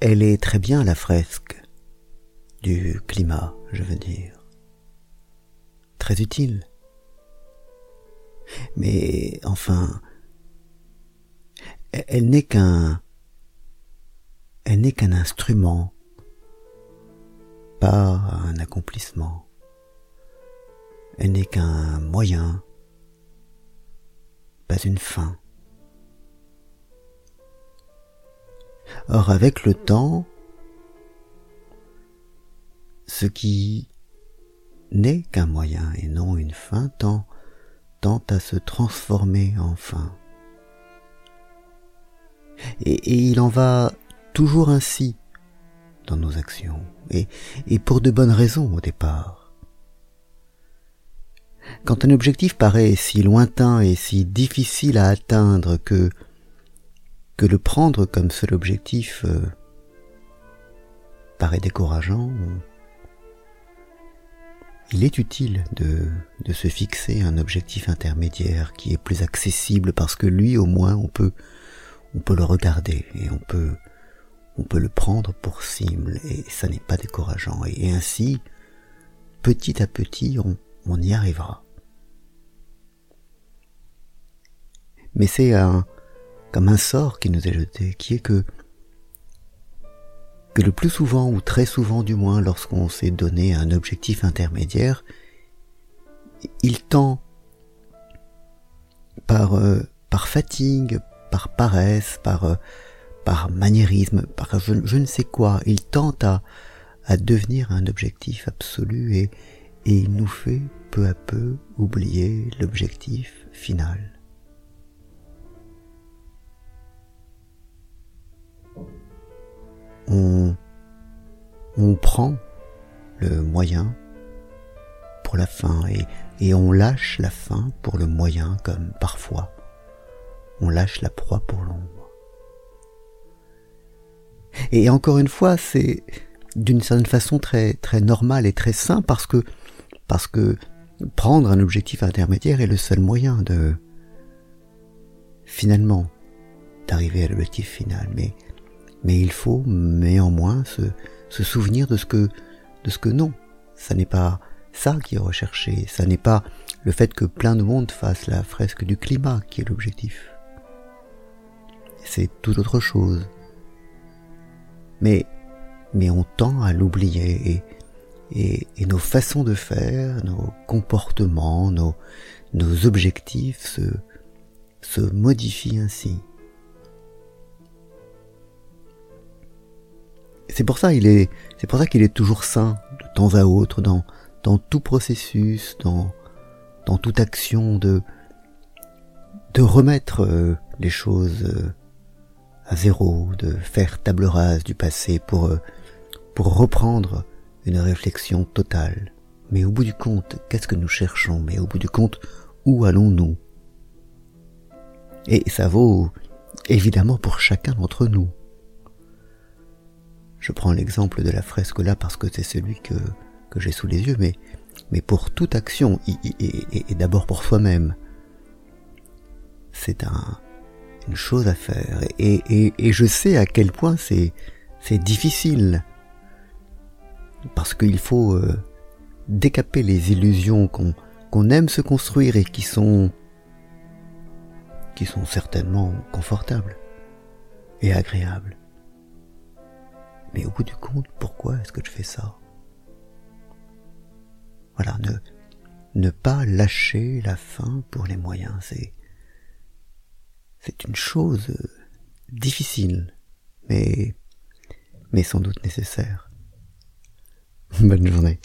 elle est très bien la fresque du climat, je veux dire. Très utile. Mais enfin, elle n'est qu'un elle n'est qu'un instrument, pas un accomplissement. Elle n'est qu'un moyen, pas une fin. Or avec le temps, ce qui n'est qu'un moyen et non une fin tend, à se transformer en fin. Et, il en va toujours ainsi dans nos actions, et pour de bonnes raisons au départ. Quand un objectif paraît si lointain et si difficile à atteindre que que le prendre comme seul objectif euh, paraît décourageant, il est utile de, de se fixer un objectif intermédiaire qui est plus accessible parce que lui au moins on peut on peut le regarder et on peut on peut le prendre pour cible et ça n'est pas décourageant et, ainsi petit à petit on, on y arrivera. Mais c'est un comme un sort qui nous est jeté, qui est que que le plus souvent, ou très souvent du moins, lorsqu'on s'est donné un objectif intermédiaire, il tend par, euh, par fatigue, par paresse, par, euh, par maniérisme, par je, ne sais quoi, il tend à, devenir un objectif absolu et il nous fait peu à peu oublier l'objectif final. On, prend le moyen pour la fin et, on lâche la fin pour le moyen comme parfois on lâche la proie pour l'ombre. Et encore une fois, c'est d'une certaine façon très très normale et très sain parce que parce que prendre un objectif intermédiaire est le seul moyen de finalement d'arriver à l'objectif final. Mais mais il faut néanmoins se, se souvenir de ce que de ce que non, ça n'est pas ça qui est recherché, ça n'est pas le fait que plein de monde fasse la fresque du climat qui est l'objectif. C'est tout autre chose. Mais mais on tend à l'oublier et, et, et, nos façons de faire, nos comportements, nos, nos objectifs se, se modifient ainsi. C'est pour ça est, c'est pour ça qu'il est toujours sain de temps à autre dans dans tout processus, dans dans toute action de de remettre euh, les choses euh, à zéro, de faire table rase du passé pour euh, pour reprendre une réflexion totale. Mais au bout du compte, qu'est-ce que nous cherchons? Mais au bout du compte, où allons-nous? Et ça vaut évidemment pour chacun d'entre nous. Je prends l'exemple de la fresque là parce que c'est celui que, j'ai sous les yeux, mais, pour toute action, et, d'abord pour soi-même, c'est un, une chose à faire. Et, je sais à quel point c'est, c'est difficile. Parce qu'il faut euh, décaper les illusions qu'on, qu'on aime se construire et qui sont, qui sont certainement confortables et agréables. Mais au bout du compte, pourquoi est-ce que je fais ça? Voilà, ne, pas lâcher la fin pour les moyens, c'est, une chose difficile, mais, mais sans doute nécessaire. Bonne journée.